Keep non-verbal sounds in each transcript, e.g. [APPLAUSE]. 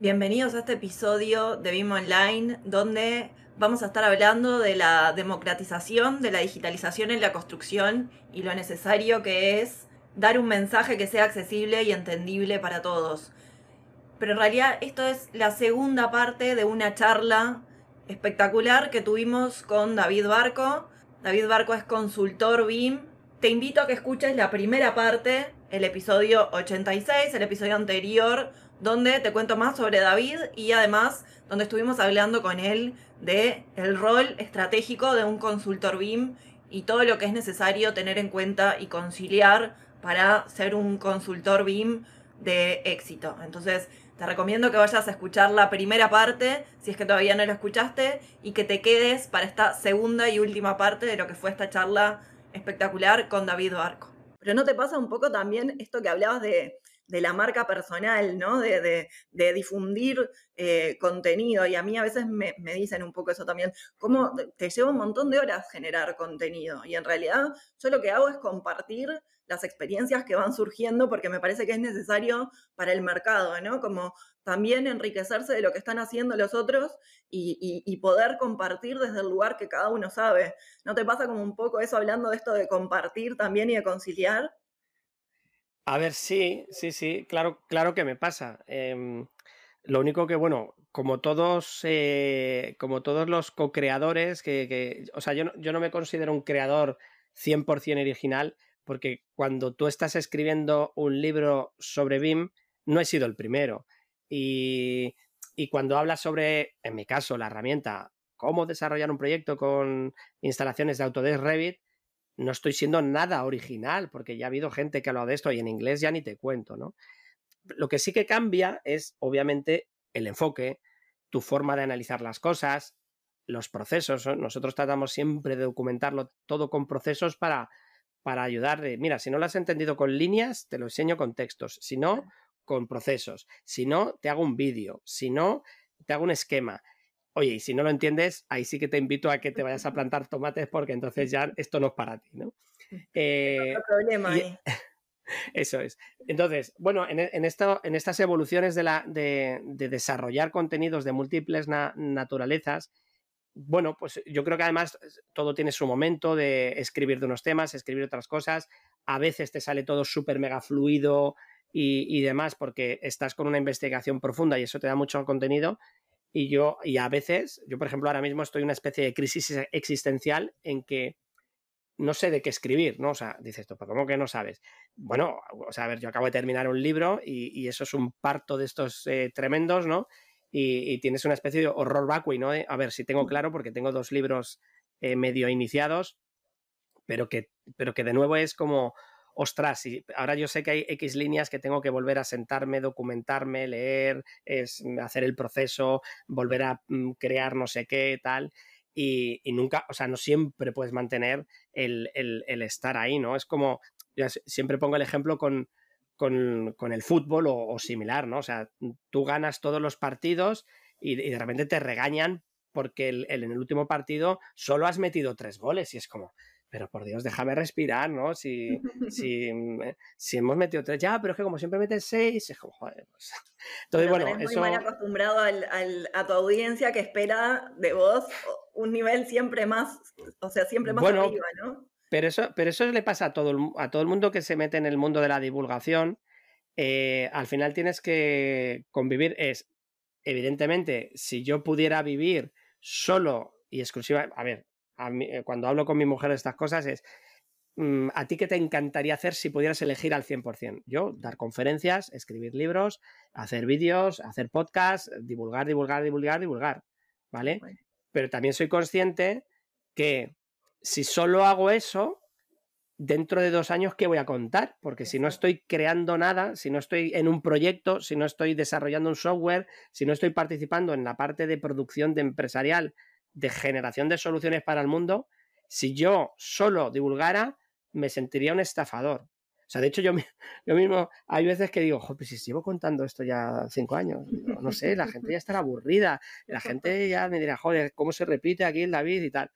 Bienvenidos a este episodio de BIM Online, donde vamos a estar hablando de la democratización, de la digitalización en la construcción y lo necesario que es dar un mensaje que sea accesible y entendible para todos. Pero en realidad esto es la segunda parte de una charla espectacular que tuvimos con David Barco. David Barco es consultor BIM. Te invito a que escuches la primera parte, el episodio 86, el episodio anterior donde te cuento más sobre David y además donde estuvimos hablando con él de el rol estratégico de un consultor BIM y todo lo que es necesario tener en cuenta y conciliar para ser un consultor BIM de éxito. Entonces, te recomiendo que vayas a escuchar la primera parte, si es que todavía no la escuchaste, y que te quedes para esta segunda y última parte de lo que fue esta charla espectacular con David Barco. Pero ¿no te pasa un poco también esto que hablabas de de la marca personal, ¿no? De, difundir eh, contenido. Y a mí a veces me, dicen un poco eso también, cómo te lleva un montón de horas generar contenido. Y en realidad yo lo que hago es compartir las experiencias que van surgiendo porque me parece que es necesario para el mercado, ¿no? Como también enriquecerse de lo que están haciendo los otros y, y, poder compartir desde el lugar que cada uno sabe. ¿No te pasa como un poco eso hablando de esto de compartir también y de conciliar? A ver, sí, sí, sí, claro, claro que me pasa. Em, lo único que, bueno, como todos, eh, como todos los co-creadores, que, o sea, yo no, yo no me considero un creador 100% original, porque cuando tú estás escribiendo un libro sobre BIM, no he sido el primero. Y, y cuando hablas sobre, en mi caso, la herramienta, cómo desarrollar un proyecto con instalaciones de Autodesk Revit, no estoy siendo nada original, porque ya ha habido gente que ha hablado de esto y en inglés ya ni te cuento, ¿no? Lo que sí que cambia es, obviamente, el enfoque, tu forma de analizar las cosas, los procesos. Nosotros tratamos siempre de documentarlo todo con procesos para, para ayudar. Mira, si no lo has entendido con líneas, te lo enseño con textos. Si no, con procesos. Si no, te hago un vídeo. Si no, te hago un esquema. Oye, y si no lo entiendes, ahí sí que te invito a que te vayas a plantar tomates porque entonces ya esto no es para ti, ¿no? Eh, problema ahí. [LAUGHS] Eso es. Entonces, bueno, en, en, esto, en estas evoluciones de, la, de, desarrollar contenidos de múltiples naturalezas, bueno, pues yo creo que además todo tiene su momento de escribir de unos temas, escribir otras cosas. A veces te sale todo súper mega fluido y, y, demás porque estás con una investigación profunda y eso te da mucho contenido. Y yo, y a veces, yo por ejemplo ahora mismo estoy en una especie de crisis existencial en que no sé de qué escribir, ¿no? O sea, dices tú, ¿cómo que no sabes? Bueno, o sea, a ver, yo acabo de terminar un libro y, eso es un parto de estos eh, tremendos, ¿no? Y, tienes una especie de horror vacui, ¿no? A ver, si tengo mm. claro, porque tengo dos libros eh, medio iniciados, pero que, pero que de nuevo es como ostras, y ahora yo sé que hay X líneas que tengo que volver a sentarme, documentarme, leer, es, mm, hacer el proceso, volver a mm, crear no sé qué, tal. Y, nunca, o sea, no siempre puedes mantener el, estar ahí, ¿no? Es como, siempre pongo el ejemplo con, con, el fútbol o, similar, ¿no? O sea, tú ganas todos los partidos y, de repente te regañan porque en el último partido solo has metido tres goles y es como, pero por Dios, déjame respirar, ¿no? Si, [LAUGHS] si, mm, eh, si hemos metido tres, ya, pero es que como siempre metes seis, es como, joder, pues. [LAUGHS] Entonces, bueno, eres muy mal acostumbrado a tu audiencia que espera de vos un nivel siempre más, o sea, siempre más arriba, ¿no? Pero eso, pero eso le pasa a todo, el, a todo el mundo que se mete en el mundo de la divulgación. Eh, al final tienes que convivir. Es, evidentemente, si yo pudiera vivir solo y exclusiva, a ver, eh, cuando hablo con mi mujer de estas cosas es, mm, ¿a ti qué te encantaría hacer si pudieras elegir al 100%? Yo, dar conferencias, escribir libros, hacer vídeos, hacer podcasts, divulgar, divulgar, divulgar, divulgar, ¿vale? Pero también soy consciente que si solo hago eso, dentro de dos años, ¿qué voy a contar? Porque si no estoy creando nada, si no estoy en un proyecto, si no estoy desarrollando un software, si no estoy participando en la parte de producción de empresarial, de generación de soluciones para el mundo, si yo solo divulgara, me sentiría un estafador. O sea, de hecho, yo, [LAUGHS] yo mismo, hay veces que digo, joder, si sigo contando esto ya cinco años, no, sé, la gente ya estará aburrida, la gente ya me dirá, joder, ¿cómo se repite aquí el David y tal?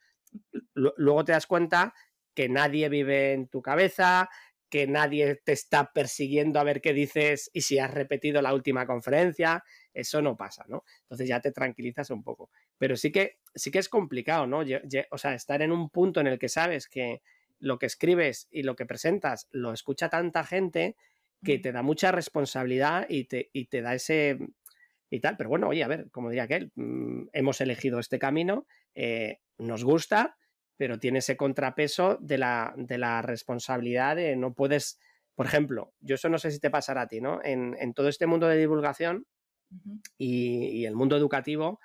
Luego te das cuenta que nadie vive en tu cabeza, que nadie te está persiguiendo a ver qué dices y si has repetido la última conferencia, eso no pasa, ¿no? Entonces ya te tranquilizas un poco. Pero sí que, sí que es complicado, ¿no? O sea, estar en un punto en el que sabes que lo que escribes y lo que presentas lo escucha tanta gente que te da mucha responsabilidad y te, y te da ese y tal. Pero bueno, oye, a ver, como diría aquel, mm, hemos elegido este camino, eh, nos gusta, pero tiene ese contrapeso de la, de la responsabilidad de no puedes, por ejemplo, yo eso no sé si te pasará a ti, ¿no? En, todo este mundo de divulgación y, el mundo educativo,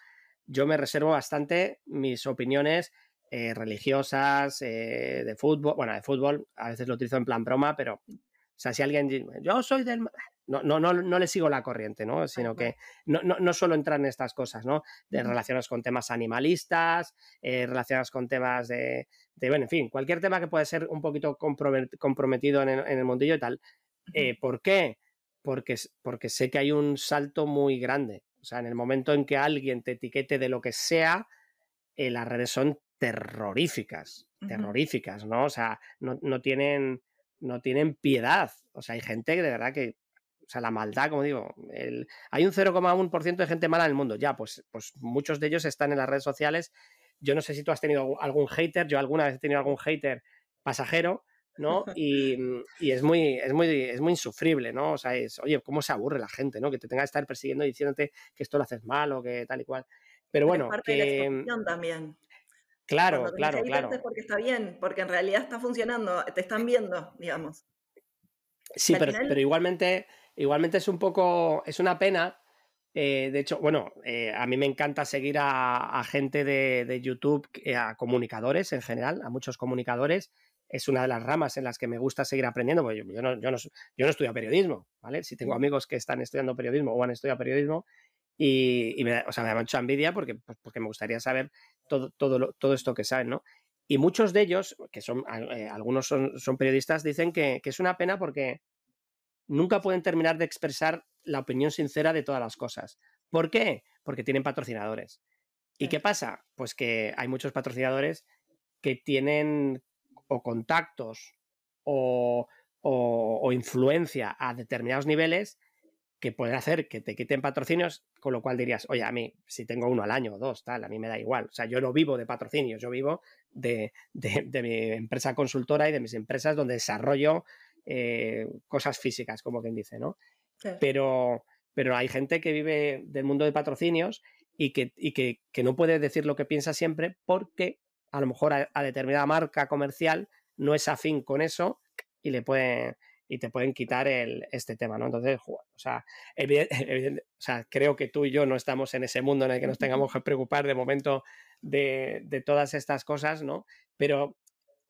yo me reservo bastante mis opiniones eh, religiosas, eh, de fútbol, bueno, de fútbol, a veces lo utilizo en plan broma, pero, o sea, si alguien, yo soy del no, no, no, no le sigo la corriente, ¿no? Sino que no, no, no solo entrar en estas cosas, ¿no? De relacionados con temas animalistas, eh, relacionados con temas de, de, bueno, en fin, cualquier tema que pueda ser un poquito comprometido en el, mundillo y tal. Eh, ¿Por qué? Porque, porque sé que hay un salto muy grande. O sea, en el momento en que alguien te etiquete de lo que sea, eh, las redes son terroríficas, terroríficas, ¿no? O sea, no, no, tienen, no tienen piedad. O sea, hay gente que de verdad que o sea, la maldad, como digo, el, hay un 0,1% de gente mala en el mundo. Ya, pues, pues muchos de ellos están en las redes sociales. Yo no sé si tú has tenido algún hater, yo alguna vez he tenido algún hater pasajero, ¿no? [LAUGHS] Y, y, es, muy, es, muy, es muy insufrible, ¿no? O sea, es, oye, ¿cómo se aburre la gente, ¿no? Que te tenga que estar persiguiendo y diciéndote que esto lo haces mal o que tal y cual. Pero bueno, parte que... de la también. Claro, claro, claro. porque está bien, porque en realidad está funcionando, te están viendo, digamos. Sí, pero, pero igualmente Igualmente es un poco, es una pena. Eh, de hecho, bueno, eh, a mí me encanta seguir a, gente de, YouTube, eh, a comunicadores en general, a muchos comunicadores. Es una de las ramas en las que me gusta seguir aprendiendo, porque yo, no, yo, no, yo no estudio periodismo, ¿vale? Si tengo amigos que están estudiando periodismo o han estudiado periodismo, y, me, o sea, me da mucha envidia porque, pues, porque me gustaría saber todo, todo, todo esto que saben, ¿no? Y muchos de ellos, que son algunos son, son, periodistas, dicen que, que, es una pena porque nunca pueden terminar de expresar la opinión sincera de todas las cosas. ¿Por qué? Porque tienen patrocinadores. ¿Y qué pasa? Pues que hay muchos patrocinadores que tienen o contactos o, influencia a determinados niveles que pueden hacer que te quiten patrocinios, con lo cual dirías, oye, a mí, si tengo uno al año o dos, tal, a mí me da igual. O sea, yo no vivo de patrocinios, yo vivo de, de mi empresa consultora y de mis empresas donde desarrollo eh, cosas físicas, como quien dice, ¿no? Pero, pero hay gente que vive del mundo de patrocinios y, que, que, no puede decir lo que piensa siempre porque a lo mejor a, determinada marca comercial no es afín con eso y le pueden y te pueden quitar el, este tema, ¿no? Entonces, o sea, [LAUGHS] o sea, creo que tú y yo no estamos en ese mundo en el que nos tengamos que preocupar de momento de, de todas estas cosas, ¿no? Pero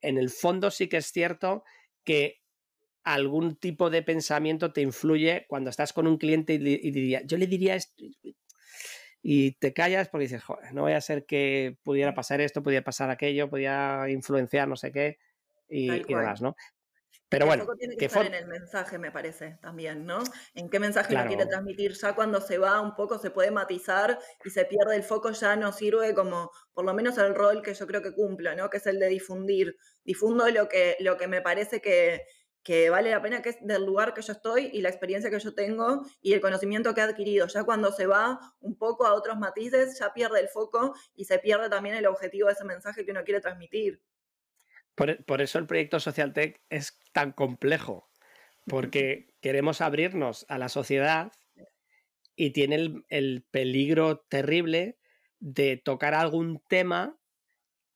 en el fondo sí que es cierto que algún tipo de pensamiento te influye cuando estás con un cliente y, diría, yo le diría esto y te callas porque dices, joder, no voy a ser que pudiera pasar esto, pudiera pasar aquello, pudiera influenciar no sé qué y, demás, ¿no? Pero bueno, tiene que, estar en el mensaje, me parece, también, ¿no? En qué mensaje lo quiere transmitir. Ya cuando se va un poco se puede matizar y se pierde el foco, ya no sirve como, por lo menos el rol que yo creo que cumpla, ¿no? Que es el de difundir. Difundo lo que, lo que me parece que, que vale la pena, que es del lugar que yo estoy y la experiencia que yo tengo y el conocimiento que he adquirido. Ya cuando se va un poco a otros matices, ya pierde el foco y se pierde también el objetivo de ese mensaje que uno quiere transmitir. Por, eso el proyecto Social Tech es tan complejo, porque [LAUGHS] queremos abrirnos a la sociedad y tiene el, el peligro terrible de tocar algún tema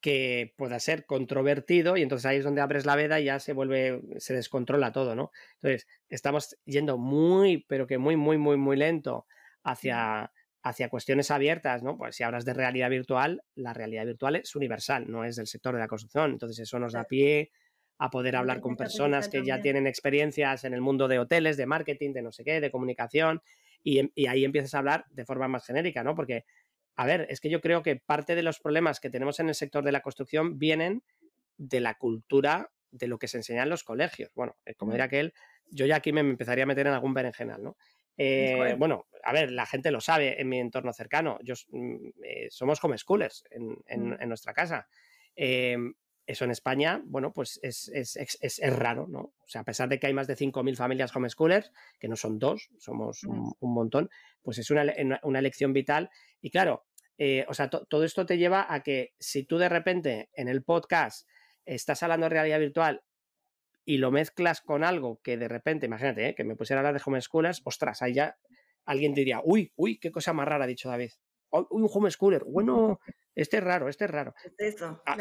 que pueda ser controvertido y entonces ahí es donde abres la veda y ya se vuelve, se descontrola todo, ¿no? Entonces, estamos yendo muy, pero que muy, muy, muy, muy lento hacia, hacia cuestiones abiertas, ¿no? Pues si hablas de realidad virtual, la realidad virtual es universal, no es del sector de la construcción, entonces eso nos da pie a poder hablar con personas que ya tienen experiencias en el mundo de hoteles, de marketing, de no sé qué, de comunicación, y, y ahí empiezas a hablar de forma más genérica, ¿no? Porque, a ver, es que yo creo que parte de los problemas que tenemos en el sector de la construcción vienen de la cultura de lo que se enseña en los colegios. Bueno, eh, como era aquel, yo ya aquí me empezaría a meter en algún berenjenal, ¿no? Eh, bueno, a ver, la gente lo sabe en mi entorno cercano. Yo, mm, eh, somos homeschoolers en, en, nuestra casa. Em, eso en España, bueno, pues es, es, es, es, raro, ¿no? O sea, a pesar de que hay más de 5.000 familias homeschoolers, que no son dos, somos un, un montón, pues es una, una, elección vital. Y claro, eh, o sea, todo esto te lleva a que si tú de repente en el podcast estás hablando de realidad virtual y lo mezclas con algo que de repente, imagínate, ¿eh? que me pusiera a hablar de homeschoolers, ostras, ahí ya alguien diría, uy, uy, qué cosa más rara ha dicho David. Uy, un homeschooler. Bueno, este es raro, este es raro. eso, ah,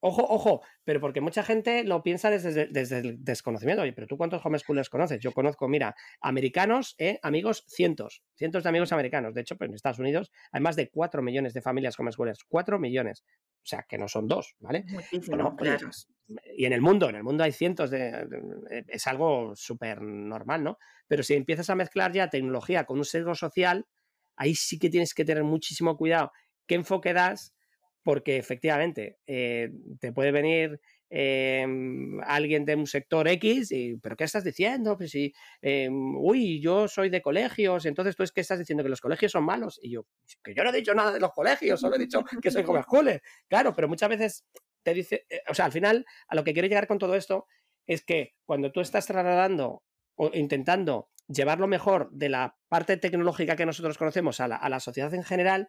ojo, ojo, pero porque mucha gente lo piensa desde, desde, el desconocimiento. Oye, pero tú cuántos homeschoolers conoces? Yo conozco, mira, americanos, ¿eh? amigos, cientos, cientos de amigos americanos. De hecho, pues en Estados Unidos hay más de 4 millones de familias homeschoolers. 4 millones. O sea, que no son dos, ¿vale? Muchísimo, claro. Y en el mundo, en el mundo hay cientos de... Es algo súper normal, ¿no? Pero si empiezas a mezclar ya tecnología con un sesgo social, ahí sí que tienes que tener muchísimo cuidado qué enfoque das, porque efectivamente eh, te puede venir em, alguien de un sector X y, pero ¿qué estás diciendo? Pues si, em, uy, yo soy de colegios, entonces tú es que estás diciendo que los colegios son malos. Y yo, que yo no he dicho nada de los colegios, solo he dicho que soy [LAUGHS] homeschooler. Claro, pero muchas veces te dice, eh, o sea, al final, a lo que quiero llegar con todo esto es que cuando tú estás trasladando o intentando llevar lo mejor de la parte tecnológica que nosotros conocemos a la, a la sociedad en general,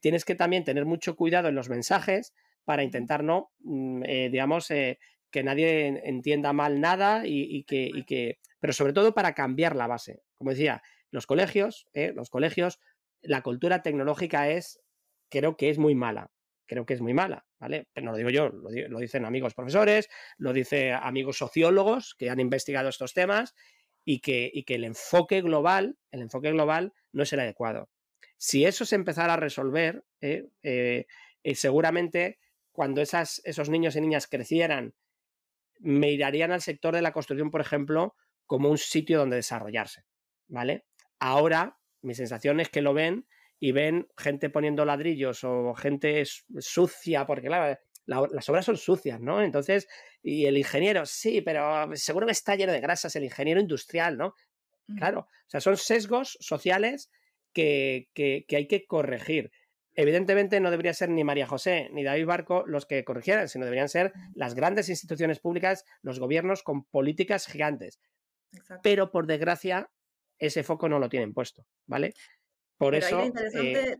tienes que también tener mucho cuidado en los mensajes para intentar no, mm, eh, digamos, eh, que nadie entienda mal nada y, que, que, pero sobre todo para cambiar la base. Como decía, los colegios, eh, los colegios, la cultura tecnológica es, creo que es muy mala, creo que es muy mala, ¿vale? Pero no lo digo yo, lo, lo dicen amigos profesores, lo dicen amigos sociólogos que han investigado estos temas y que, y que el enfoque global, el enfoque global no es el adecuado. Si eso se empezara a resolver, eh, eh, eh, seguramente cuando esas, esos niños y niñas crecieran, mirarían al sector de la construcción, por ejemplo, como un sitio donde desarrollarse, ¿vale? Ahora, mi sensación es que lo ven y ven gente poniendo ladrillos o gente sucia, porque claro, las obras son sucias, ¿no? Entonces, y el ingeniero, sí, pero seguro que está lleno de grasas, el ingeniero industrial, ¿no? Claro, o sea, son sesgos sociales que, hay que corregir. Evidentemente no debería ser ni María José ni David Barco los que corrigieran, sino deberían ser las grandes instituciones públicas, los gobiernos con políticas gigantes. Pero por desgracia, ese foco no lo tienen puesto, ¿vale? Por eso. Eh,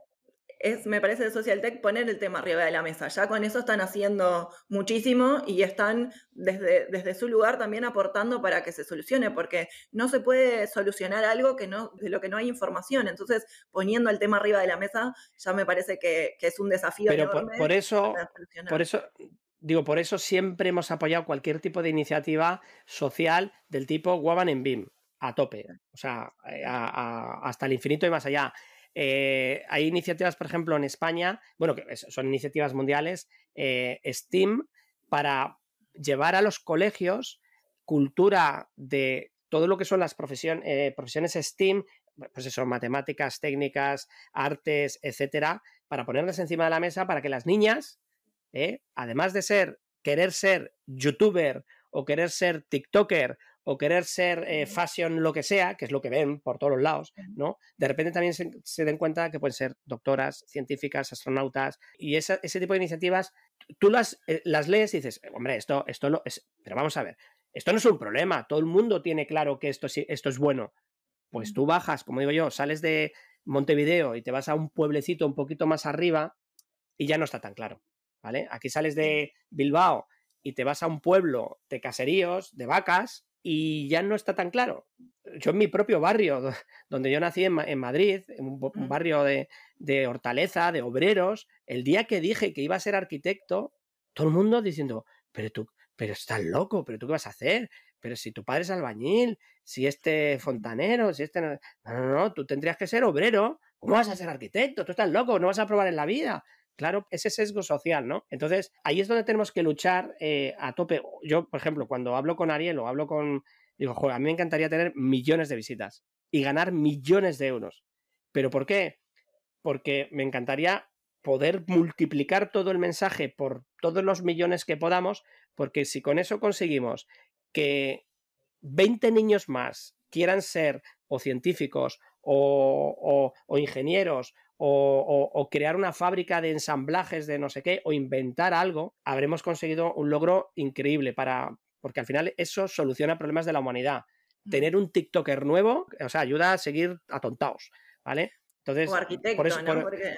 es, me parece, de Social Tech poner el tema arriba de la mesa. Ya con eso están haciendo muchísimo y están desde, desde su lugar también aportando para que se solucione, porque no se puede solucionar algo que no, de lo que no hay información. Entonces, poniendo el tema arriba de la mesa, ya me parece que, es un desafío. Pero por, eso, por eso, digo, por eso siempre hemos apoyado cualquier tipo de iniciativa social del tipo Waban en BIM, a tope, o sea, eh, hasta el infinito y más allá. Eh, hay iniciativas, por ejemplo, en España, bueno, que son iniciativas mundiales, eh, STEAM, para llevar a los colegios cultura de todo lo que son las eh, profesiones STEAM, pues eso, matemáticas, técnicas, artes, etcétera, para ponerles encima de la mesa para que las niñas, además de ser, querer ser youtuber o querer ser TikToker o querer ser eh, fashion lo que sea, que es lo que ven por todos los lados, ¿no? De repente también se, den cuenta que pueden ser doctoras, científicas, astronautas, y ese tipo de iniciativas, tú las, eh, las lees y dices, hombre, esto, esto no es, pero vamos a ver, esto no es un problema, todo el mundo tiene claro que esto, esto es bueno. Pues tú bajas, como digo yo, sales de Montevideo y te vas a un pueblecito un poquito más arriba y ya no está tan claro, ¿vale? Aquí sales de Bilbao y te vas a un pueblo de caseríos, de vacas, y ya no está tan claro. Yo en mi propio barrio, donde yo nací en, Madrid, en un, barrio de, de, hortaleza, de obreros, el día que dije que iba a ser arquitecto, todo el mundo diciendo, pero tú, pero estás loco, pero tú qué vas a hacer, pero si tu padre es albañil, si este fontanero, si este... No, no, no, tú tendrías que ser obrero, ¿cómo vas a ser arquitecto? Tú estás loco, no vas a probar en la vida. Claro, ese sesgo social, ¿no? Entonces, ahí es donde tenemos que luchar eh, a tope. Yo, por ejemplo, cuando hablo con Ariel o hablo con... Digo, joder, a mí me encantaría tener millones de visitas y ganar millones de euros. ¿Pero por qué? Porque me encantaría poder multiplicar todo el mensaje por todos los millones que podamos, porque si con eso conseguimos que 20 niños más quieran ser o científicos o, ingenieros o, crear una fábrica de ensamblajes de no sé qué o inventar algo, habremos conseguido un logro increíble para, porque al final eso soluciona problemas de la humanidad. Mm. Tener un TikToker nuevo, o sea, ayuda a seguir atontados, ¿vale? Entonces, o arquitecto, ¿no? Porque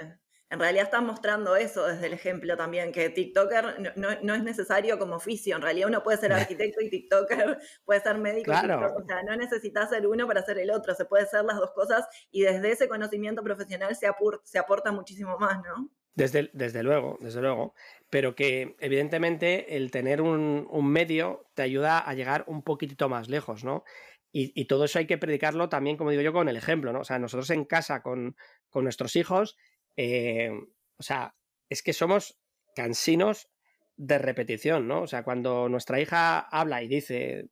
en realidad están mostrando eso desde el ejemplo también, que TikToker no, es necesario como oficio, en realidad uno puede ser [LAUGHS] arquitecto y TikToker, puede ser médico, claro. o sea, no necesitas ser uno para ser el otro, se puede ser las dos cosas y desde ese conocimiento profesional se, se aporta muchísimo más, ¿no? Desde, desde, luego, desde luego. Pero que evidentemente el tener un, medio te ayuda a llegar un poquitito más lejos, ¿no? Y, y, todo eso hay que predicarlo también, como digo yo, con el ejemplo, ¿no? O sea, nosotros en casa con, con nuestros hijos eh, o sea, es que somos cansinos de repetición, ¿no? O sea, cuando nuestra hija habla y dice,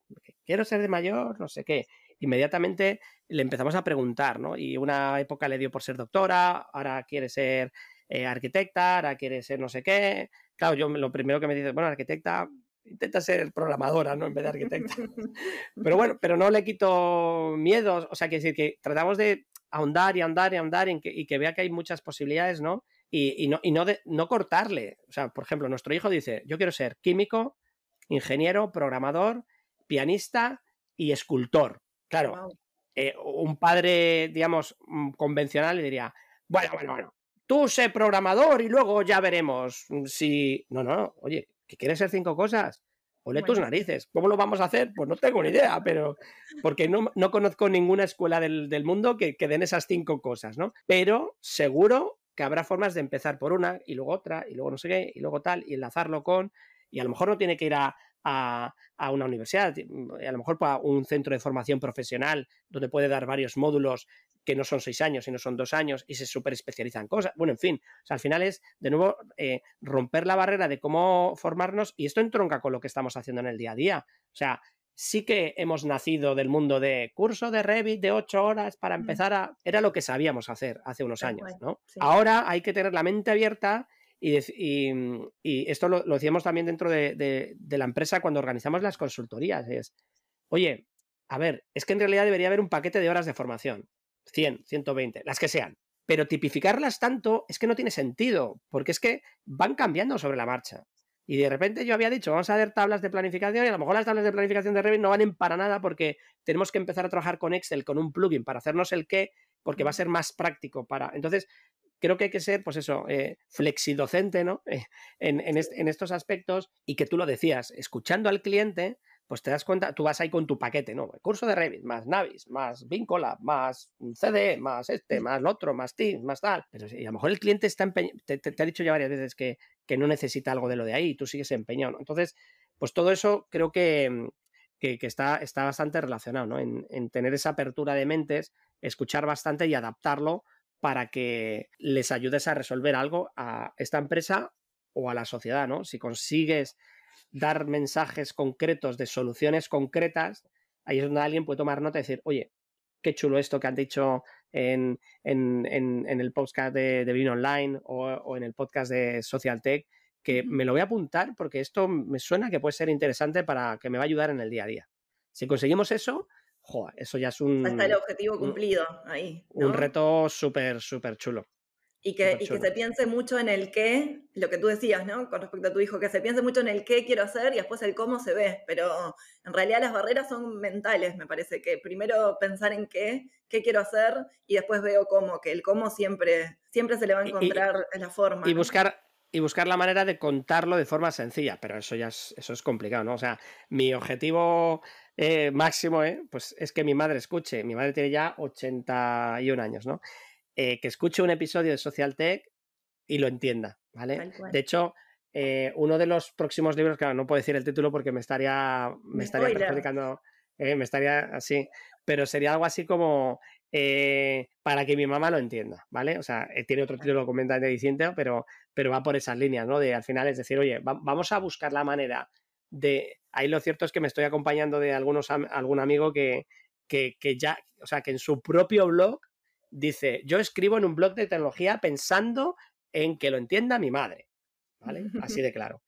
quiero ser de mayor, no sé qué, inmediatamente le empezamos a preguntar, ¿no? Y una época le dio por ser doctora, ahora quiere ser eh, arquitecta, ahora quiere ser no sé qué. Claro, yo lo primero que me dice, bueno, arquitecta, intenta ser programadora, ¿no? En vez de arquitecta. [LAUGHS] pero bueno, pero no le quito miedos, o sea, que decir que tratamos de ahondar y ahondar y ahondar y que, y que vea que hay muchas posibilidades, ¿no? Y, no, y no, no cortarle. O sea, por ejemplo, nuestro hijo dice, yo quiero ser químico, ingeniero, programador, pianista y escultor. Claro, eh, un padre, digamos, mm, convencional le diría, bueno, bueno, bueno, tú sé programador y luego ya veremos si... No, no, oye, que quieres ser cinco cosas. Ole tus narices. ¿Cómo lo vamos a hacer? Pues no tengo ni idea, pero porque no, no conozco ninguna escuela del, del mundo que, que, den esas cinco cosas, ¿no? Pero seguro que habrá formas de empezar por una y luego otra y luego no sé qué y luego tal y enlazarlo con y a lo mejor no tiene que ir a, a, a, una universidad, a lo mejor para un centro de formación profesional donde puede dar varios módulos que no son seis años, sino son dos años y se super especializan cosas. Bueno, en fin, al final es, de nuevo, eh, romper la barrera de cómo formarnos y esto entronca con lo que estamos haciendo en el día a día. O sea, sí que hemos nacido del mundo de curso de Revit de ocho horas para mm. empezar a... Era lo que sabíamos hacer hace unos años, ¿no? Ahora hay que tener la mente abierta y, y, esto lo, decíamos también dentro de, de, la empresa cuando organizamos las consultorías. Es, oye, a ver, es que en realidad debería haber un paquete de horas de formación. 100, 120, las que sean. Pero tipificarlas tanto es que no tiene sentido, porque es que van cambiando sobre la marcha. Y de repente yo había dicho, vamos a ver tablas de planificación y a lo mejor las tablas de planificación de Revit no valen para nada porque tenemos que empezar a trabajar con Excel, con un plugin para hacernos el qué, porque va a ser más práctico para... Entonces, creo que hay que ser, pues eso, eh, flexidocente, ¿no? [LAUGHS] en, en, estos aspectos y que tú lo decías, escuchando al cliente, pues te das cuenta, tú vas ahí con tu paquete, ¿no? El curso de Revit, más Navis, más Vincola, más CD, más este, más lo otro, más Teams, más tal. Pero a lo mejor el cliente está empeñado, te, ha dicho ya varias veces que, que, no necesita algo de lo de ahí y tú sigues empeñado, ¿no? Entonces, pues todo eso creo que, que, está, está, bastante relacionado, ¿no? En, en tener esa apertura de mentes, escuchar bastante y adaptarlo para que les ayudes a resolver algo a esta empresa o a la sociedad, ¿no? Si consigues dar mensajes concretos de soluciones concretas, ahí es donde alguien puede tomar nota y decir, oye, qué chulo esto que han dicho en, el podcast de, de Vino Online o, en el podcast de Social Tech, que me lo voy a apuntar porque esto me suena que puede ser interesante para que me va a ayudar en el día a día. Si conseguimos eso, eso ya es un... Está el objetivo cumplido ahí. Un reto súper, súper chulo. Y que, y que se piense mucho en el qué, lo que tú decías, ¿no? Con respecto a tu hijo, que se piense mucho en el qué quiero hacer y después el cómo se ve. Pero en realidad las barreras son mentales, me parece. Que primero pensar en qué, qué quiero hacer y después veo cómo, que el cómo siempre, siempre se le va a encontrar la forma. Y buscar, y buscar la manera de contarlo de forma sencilla, pero eso ya es, eso es complicado, ¿no? O sea, mi objetivo eh, máximo ¿eh? pues es que mi madre escuche. Mi madre tiene ya 81 años, ¿no? Eh, que escuche un episodio de Social Tech y lo entienda, ¿vale? De hecho, eh, uno de los próximos libros, claro, no puedo decir el título porque me estaría, me estaría perjudicando, eh, me estaría así, pero sería algo así como eh, para que mi mamá lo entienda, ¿vale? O sea, tiene otro título completamente distinto, pero, pero va por esas líneas, ¿no? De al final es decir, oye, vamos a buscar la manera de... Ahí lo cierto es que me estoy acompañando de algunos, algún amigo que, que, que ya, o sea, que en su propio blog dice, yo escribo en un blog de tecnología pensando en que lo entienda mi madre, ¿vale? Así [LAUGHS] de claro.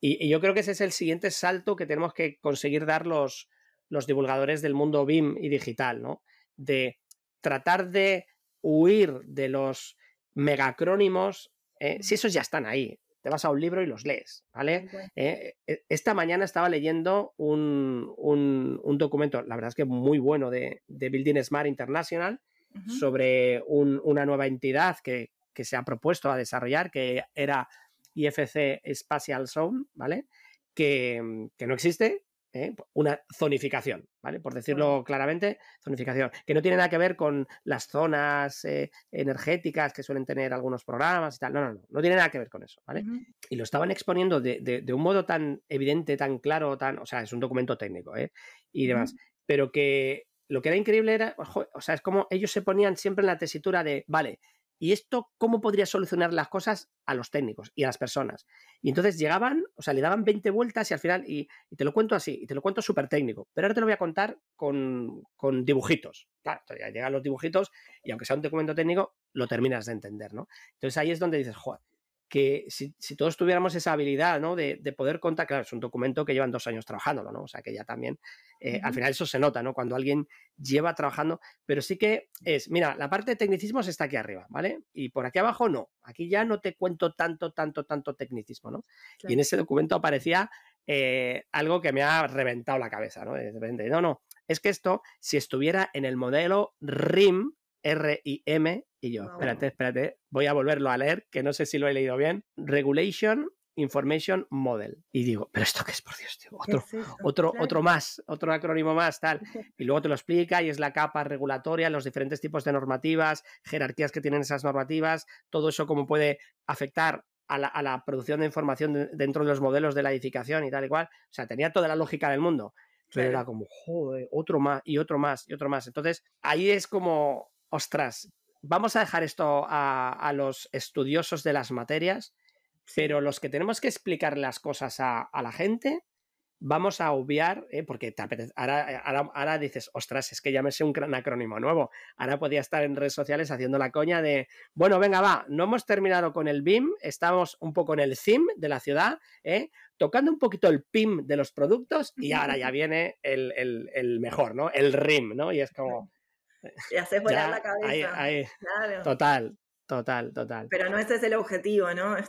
Y, yo creo que ese es el siguiente salto que tenemos que conseguir dar los, los divulgadores del mundo BIM y digital, ¿no? De tratar de huir de los megacrónimos, eh, si esos ya están ahí, te vas a un libro y los lees, ¿vale? Eh, e, esta mañana estaba leyendo un, un, documento, la verdad es que muy bueno, de, de Building Smart International, sobre una nueva entidad que, que, se ha propuesto a desarrollar, que era IFC Spatial Zone, ¿vale? Que, que no existe, ¿eh? una zonificación, ¿vale? Por decirlo claramente, zonificación, que no tiene nada que ver con las zonas eh, energéticas que suelen tener algunos programas y tal, no, no, no, no tiene nada que ver con eso, ¿vale? Y lo estaban exponiendo de, de, un modo tan evidente, tan claro, tan, o sea, es un documento técnico, ¿eh? Y demás, pero que lo que era increíble era, o sea, es como ellos se ponían siempre en la tesitura de, vale, ¿Y esto cómo podría solucionar las cosas a los técnicos y a las personas? Y entonces llegaban, o sea, le daban 20 vueltas y al final, y, te lo cuento así, y te lo cuento súper técnico, pero ahora te lo voy a contar con, con dibujitos. Claro, ya llegan los dibujitos y aunque sea un documento técnico, lo terminas de entender, ¿no? Entonces ahí es donde dices, joder, que si, todos tuviéramos esa habilidad, ¿no? De, poder contar, claro, es un documento que llevan dos años trabajándolo, ¿no? O sea, que ya también, eh, al final eso se nota, ¿no? Cuando alguien lleva trabajando, pero sí que es, mira, la parte de tecnicismos está aquí arriba, ¿vale? Y por aquí abajo no, aquí ya no te cuento tanto, tanto, tanto tecnicismo, ¿no? Y en ese documento aparecía eh, algo que me ha reventado la cabeza, ¿no? De repente, no, no, es que esto, si estuviera en el modelo RIM, R-I-M, y yo, espérate, espérate, voy a volverlo a leer, que no sé si lo he leído bien. Regulation Information Model. Y digo, ¿pero esto qué es, por Dios, tío? Otro, otro, otro más, otro acrónimo más, tal. [LAUGHS] Y luego te lo explica y es la capa regulatoria, los diferentes tipos de normativas, jerarquías que tienen esas normativas, todo eso cómo puede afectar a la, producción de información dentro de los modelos de la edificación y tal y cual. O sea, tenía toda la lógica del mundo. Pero era como, joder, otro más y otro más y otro más. Entonces, ahí es como, ostras, vamos a dejar esto a, los estudiosos de las materias, pero los que tenemos que explicar las cosas a, la gente, vamos a obviar, ¿eh? porque ahora, ahora, dices, ostras, es que ya me sé un acrónimo nuevo. Ahora podía estar en redes sociales haciendo la coña de, bueno, venga, va, no hemos terminado con el BIM, estamos un poco en el CIM de la ciudad, ¿eh? tocando un poquito el PIM de los productos y ahora ya [LAUGHS] viene el, el mejor, ¿no? El RIM, ¿no? Y es como, y haces volar la cabeza. Total, total, total. Pero no ese es el objetivo, ¿no? Es,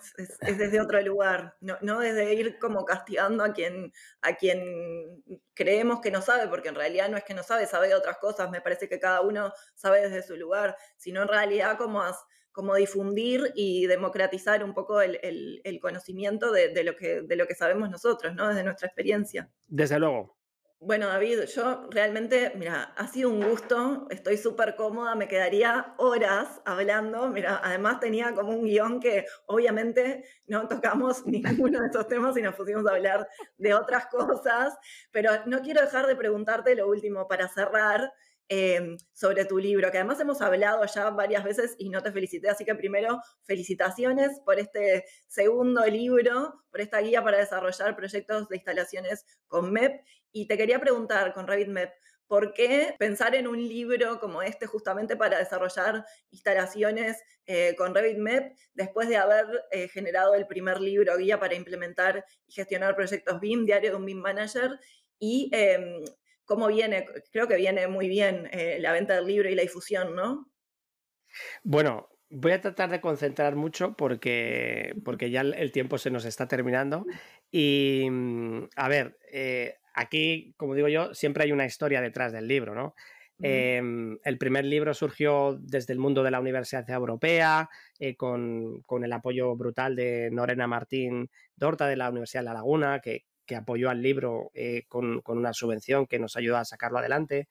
desde otro lugar, no, no, desde ir como castigando a quien, a quien creemos que no sabe, porque en realidad no es que no sabe, sabe de otras cosas, me parece que cada uno sabe desde su lugar, sino en realidad como, como difundir y democratizar un poco el, el, conocimiento de, de, lo que, de lo que sabemos nosotros, ¿no? Desde nuestra experiencia. Desde luego, bueno, David, yo realmente, mira, ha sido un gusto, estoy súper cómoda, me quedaría horas hablando, mira, además tenía como un guion que obviamente no tocamos [LAUGHS] ninguno de estos temas y nos pusimos a hablar de otras cosas, pero no quiero dejar de preguntarte lo último para cerrar, Em, sobre tu libro, que además hemos hablado ya varias veces y no te felicité, así que primero felicitaciones por este segundo libro, por esta guía para desarrollar proyectos de instalaciones con MEP. Y te quería preguntar con Revit MEP, ¿por qué pensar en un libro como este justamente para desarrollar instalaciones eh, con Revit MEP después de haber eh, generado el primer libro guía para implementar y gestionar proyectos BIM, Diario de un BIM Manager? Y em, cómo viene, creo que viene muy bien eh, la venta del libro y la difusión, ¿no? Bueno, voy a tratar de concentrar mucho porque, porque ya el tiempo se nos está terminando. Y, mm, a ver, eh, aquí, como digo yo, siempre hay una historia detrás del libro, ¿no? Em, el primer libro surgió desde el mundo de la Universidad Europea, eh, con, con, el apoyo brutal de Norena Martín Dorta de la Universidad de La Laguna, que, que apoyó al libro eh, con, una subvención que nos ayudó a sacarlo adelante,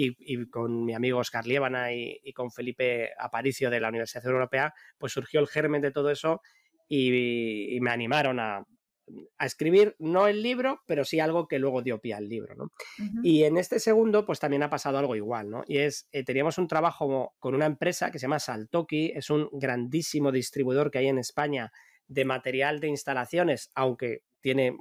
y, con mi amigo Oscar Liébana y, con Felipe Aparicio de la Universidad Europea, pues surgió el germen de todo eso y, me animaron a, a escribir no el libro, pero sí algo que luego dio pie al libro, ¿no? Y en este segundo, pues también ha pasado algo igual, ¿no? Y es, eh, teníamos un trabajo con una empresa que se llama Saltoki, es un grandísimo distribuidor que hay en España de material de instalaciones, aunque tiene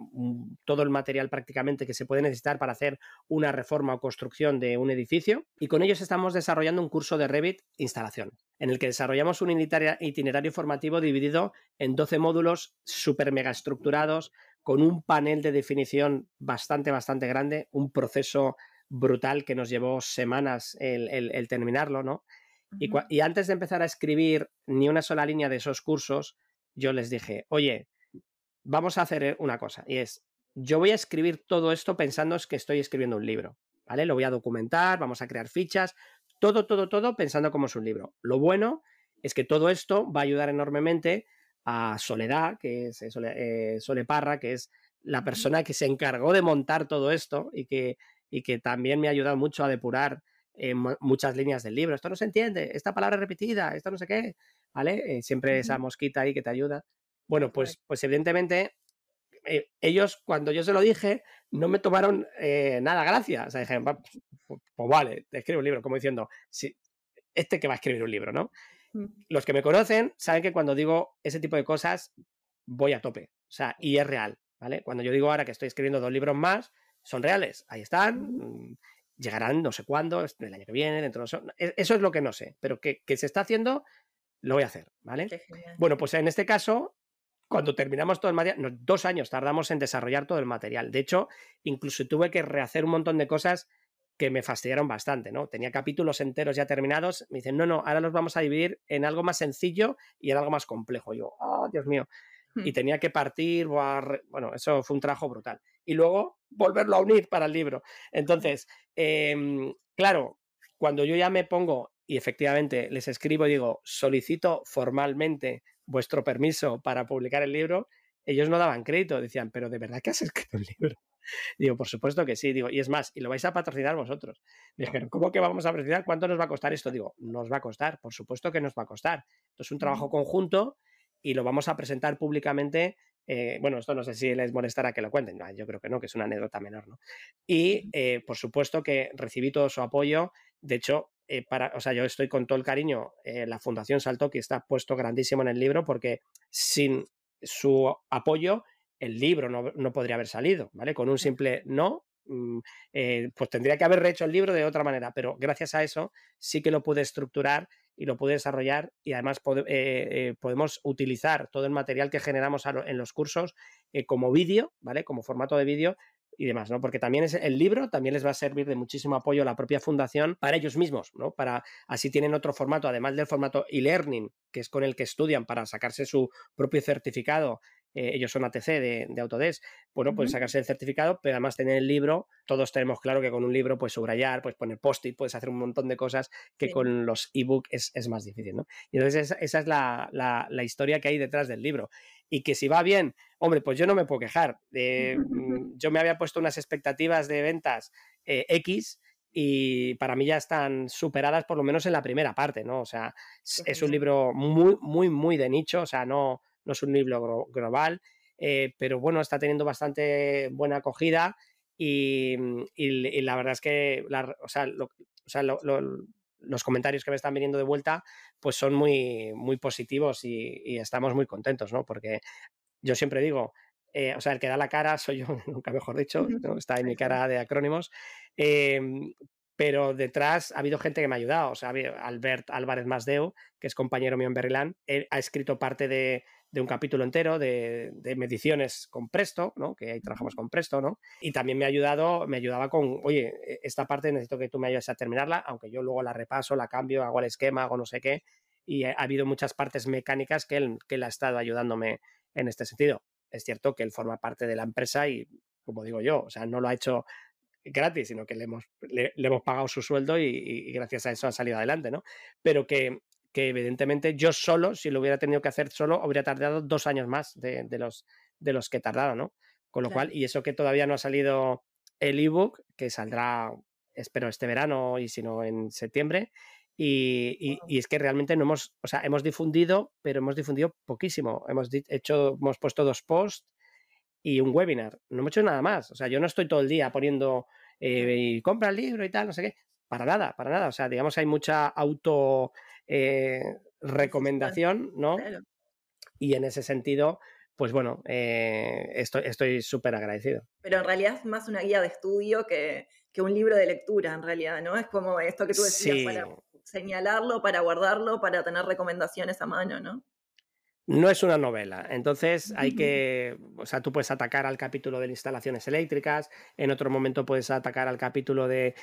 todo el material prácticamente que se puede necesitar para hacer una reforma o construcción de un edificio. Y con ellos estamos desarrollando un curso de Revit instalación, en el que desarrollamos un itinerario formativo dividido en 12 módulos súper mega estructurados, con un panel de definición bastante, bastante grande, un proceso brutal que nos llevó semanas el, terminarlo, ¿no? y antes de empezar a escribir ni una sola línea de esos cursos, yo les dije, oye, vamos a hacer eh, una cosa, y es, yo voy a escribir todo esto pensando que estoy escribiendo un libro, ¿vale? Lo voy a documentar, vamos a crear fichas, todo, todo, todo pensando como es un libro. Lo bueno es que todo esto va a ayudar enormemente a Soledad, que es eh, eh, Sole, Parra, que es la persona que se encargó de montar todo esto y que, y que también me ha ayudado mucho a depurar muchas líneas del libro. Esto no se entiende, esta palabra repetida, esto no sé qué, ¿vale? siempre esa mosquita ahí que te ayuda. Bueno, pues, pues evidentemente eh, ellos, cuando yo se lo dije, no me tomaron eh, nada gracia. O sea, dijeron, pues, pues, vale, te escribo un libro, como diciendo, sí, este que va a escribir un libro, ¿no? Mm. Los que me conocen saben que cuando digo ese tipo de cosas, voy a tope. O sea, y es real, ¿vale? Cuando yo digo ahora que estoy escribiendo dos libros más, son reales, ahí están, mm, llegarán no sé cuándo, el año que viene, dentro de e, eso es lo que no sé, pero que, que se está haciendo, lo voy a hacer, ¿vale? Bueno, pues en este caso, cuando terminamos todo el material, dos años tardamos en desarrollar todo el material. De hecho, incluso tuve que rehacer un montón de cosas que me fastidiaron bastante, ¿no? Tenía capítulos enteros ya terminados, me dicen, no, no, ahora los vamos a dividir en algo más sencillo y en algo más complejo. yo, oh, Dios mío. Y hmm. tenía que partir, bueno, eso fue un trabajo brutal. Y luego volverlo a unir para el libro. Entonces, em, claro, cuando yo ya me pongo y efectivamente les escribo y digo, solicito formalmente vuestro permiso para publicar el libro, ellos no daban crédito, decían, pero ¿de verdad que has escrito el libro? [LAUGHS] Digo, por supuesto que sí, digo, y es más, y lo vais a patrocinar vosotros. Me dijeron, ¿cómo que vamos a patrocinar? ¿Cuánto nos va a costar esto? Digo, nos va a costar, por supuesto que nos va a costar. Esto es un trabajo conjunto y lo vamos a presentar públicamente. Eh, bueno, esto no sé si les molestará que lo cuenten, yo creo que no, que es una anécdota menor, ¿no? Y eh, por supuesto que recibí todo su apoyo. De hecho, eh, para, o sea, yo estoy con todo el cariño, eh, la Fundación Salto, que está puesto grandísimo en el libro, porque sin su apoyo el libro no, podría haber salido, ¿vale? Con un simple no, mm, eh, pues tendría que haber hecho el libro de otra manera, pero gracias a eso sí que lo pude estructurar y lo pude desarrollar y además podemos utilizar todo el material que generamos en los cursos como vídeo, ¿vale? Como formato de vídeo y demás, ¿no? Porque también es el libro también les va a servir de muchísimo apoyo a la propia fundación para ellos mismos, ¿no? Para así tienen otro formato, además del formato e-learning, que es con el que estudian para sacarse su propio certificado eh, ellos son ATC de, de Autodesk, bueno, pues sacarse el certificado, pero además tener el libro, todos tenemos claro que con un libro puedes subrayar, puedes poner post-it, puedes hacer un montón de cosas que con los ebook es, es, más difícil, ¿no? Y entonces esa, es la, la, historia que hay detrás del libro. Y que si va bien, hombre, pues yo no me puedo quejar. [LAUGHS] Mm, yo me había puesto unas expectativas de ventas eh, X, y para mí ya están superadas por lo menos en la primera parte, ¿no? O sea, es un libro muy, muy, muy de nicho, o sea, no, no es un libro global, eh, pero bueno, está teniendo bastante buena acogida y, la verdad es que los comentarios que me están viniendo de vuelta pues son muy, muy positivos y, estamos muy contentos, ¿no? Porque yo siempre digo, eh, o sea, el que da la cara soy yo, [LAUGHS] nunca mejor dicho, está en mi cara de acrónimos, em, pero detrás ha habido gente que me ha ayudado, o sea, Albert Álvarez Masdeu, que es compañero mío en Berlán, él ha escrito parte de, de un capítulo entero de, mediciones con Presto, ¿no? Que ahí trabajamos con Presto, ¿no? Y también me ha ayudado, me ayudaba con, oye, e, esta parte necesito que tú me ayudes a terminarla, aunque yo luego la repaso, la cambio, hago el esquema, hago no sé qué. Y ha habido muchas partes mecánicas que él, que él ha estado ayudándome en este sentido. Es cierto que él forma parte de la empresa y, como digo yo, o sea, no lo ha hecho gratis, sino que le hemos, le, hemos pagado su sueldo y, y, gracias a eso ha salido adelante, ¿no? Pero que, que evidentemente yo solo, si lo hubiera tenido que hacer solo, habría tardado dos años más de, los, de los que he tardado, ¿no? Con lo cual, y eso que todavía no ha salido el ebook, que saldrá, espero, este verano y si no en septiembre. Y, y, es que realmente no hemos, o sea, hemos difundido, pero hemos difundido poquísimo. Hemos hecho, hemos puesto dos posts y un webinar. No hemos hecho nada más. O sea, yo no estoy todo el día poniendo eh, compra el libro y tal, no sé qué. Para nada, para nada. O sea, digamos, hay mucha auto eh, recomendación, ¿no? Y en ese sentido, pues bueno, eh, estoy súper agradecido. Pero en realidad es más una guía de estudio que, un libro de lectura, en realidad, ¿no? Es como esto que tú decías, para señalarlo, para guardarlo, para tener recomendaciones a mano, ¿no? No es una novela, entonces hay que, o sea, tú puedes atacar al capítulo de instalaciones eléctricas, en otro momento puedes atacar al capítulo de,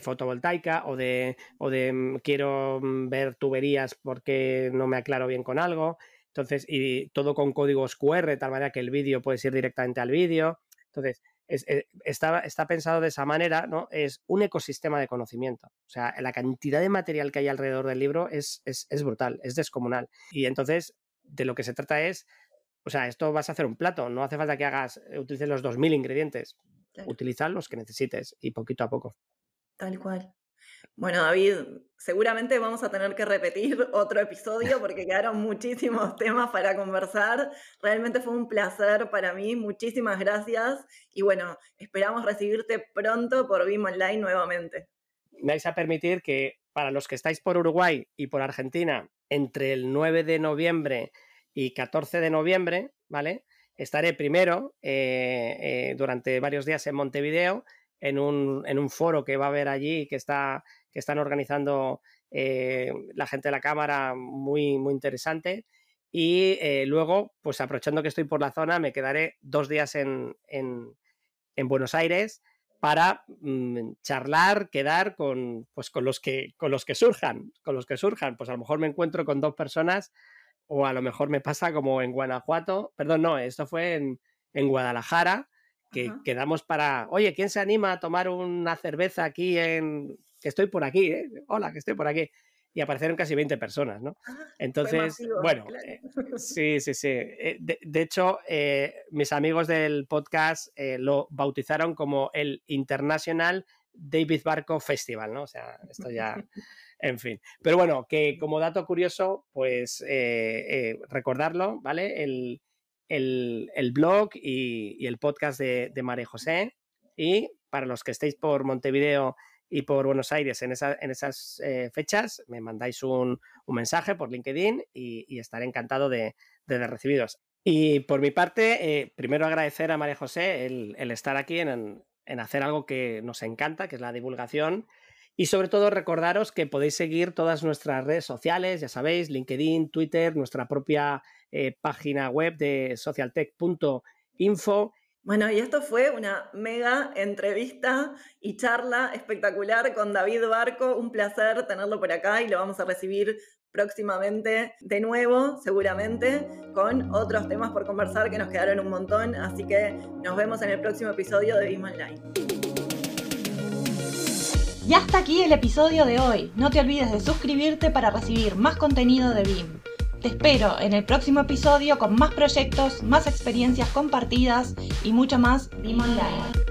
fotovoltaica o de, o de mm, quiero mm, ver tuberías porque no me aclaro bien con algo, entonces, y todo con códigos QR, de tal manera que el vídeo puedes ir directamente al vídeo, entonces, eh, está, está, pensado de esa manera, ¿no? Es un ecosistema de conocimiento. O sea, la cantidad de material que hay alrededor del libro es, es, es brutal, es descomunal. Y entonces de lo que se trata es, o sea, esto vas a hacer un plato, no hace falta que hagas, eh, utilices los 2.000 ingredientes, utiliza los que necesites y poquito a poco. Tal cual. Bueno, David, seguramente vamos a tener que repetir [LAUGHS] otro episodio porque quedaron muchísimos temas para conversar. Realmente fue un placer para mí. Muchísimas gracias. Y bueno, esperamos recibirte pronto por BIM Online nuevamente. Me vais a permitir que para los que estáis por Uruguay y por Argentina entre el 9 de noviembre y 14 de noviembre, ¿vale? Estaré primero eh, eh, durante varios días en Montevideo en un, en un, foro que va a haber allí que, está, que están organizando eh, la gente de la Cámara muy, muy interesante. Y luego, pues aprovechando que estoy por la zona, me quedaré dos días en, en, en Buenos Aires para mm, charlar, quedar con, pues, con, los que, con los que surjan, con los que surjan. Pues a lo mejor me encuentro con dos personas o a lo mejor me pasa como en Guanajuato, perdón, no, esto fue en, en Guadalajara, que quedamos para, oye, ¿quién se anima a tomar una cerveza aquí en, que estoy por aquí, ¿eh? hola, que estoy por aquí? Y aparecieron casi 20 personas, ¿no? Ah, Entonces, bueno, eh, [LAUGHS] sí, sí, sí. Eh, de, hecho, eh, mis amigos del podcast lo bautizaron como el International David Barco Festival, ¿no? O sea, esto ya, [LAUGHS] en fin. Pero bueno, que como dato curioso, pues recordarlo, ¿vale? El, blog y, el podcast de, de María José. Y para los que estéis por Montevideo y por Buenos Aires en, esas eh, fechas, me mandáis un, mensaje por LinkedIn y, estaré encantado de, recibiros. Y por mi parte, eh, primero agradecer a María José el, estar aquí en, hacer algo que nos encanta, que es la divulgación. Y sobre todo recordaros que podéis seguir todas nuestras redes sociales, ya sabéis, LinkedIn, Twitter, nuestra propia eh, página web de socialtech.info bueno, y esto fue una mega entrevista y charla espectacular con David Barco. Un placer tenerlo por acá y lo vamos a recibir próximamente de nuevo, seguramente, con otros temas por conversar que nos quedaron un montón. Así que nos vemos en el próximo episodio de BIM Online. Y hasta aquí el episodio de hoy. No te olvides de suscribirte para recibir más contenido de BIM. Te espero en el próximo episodio con más proyectos, más experiencias compartidas y mucho más BIM Online.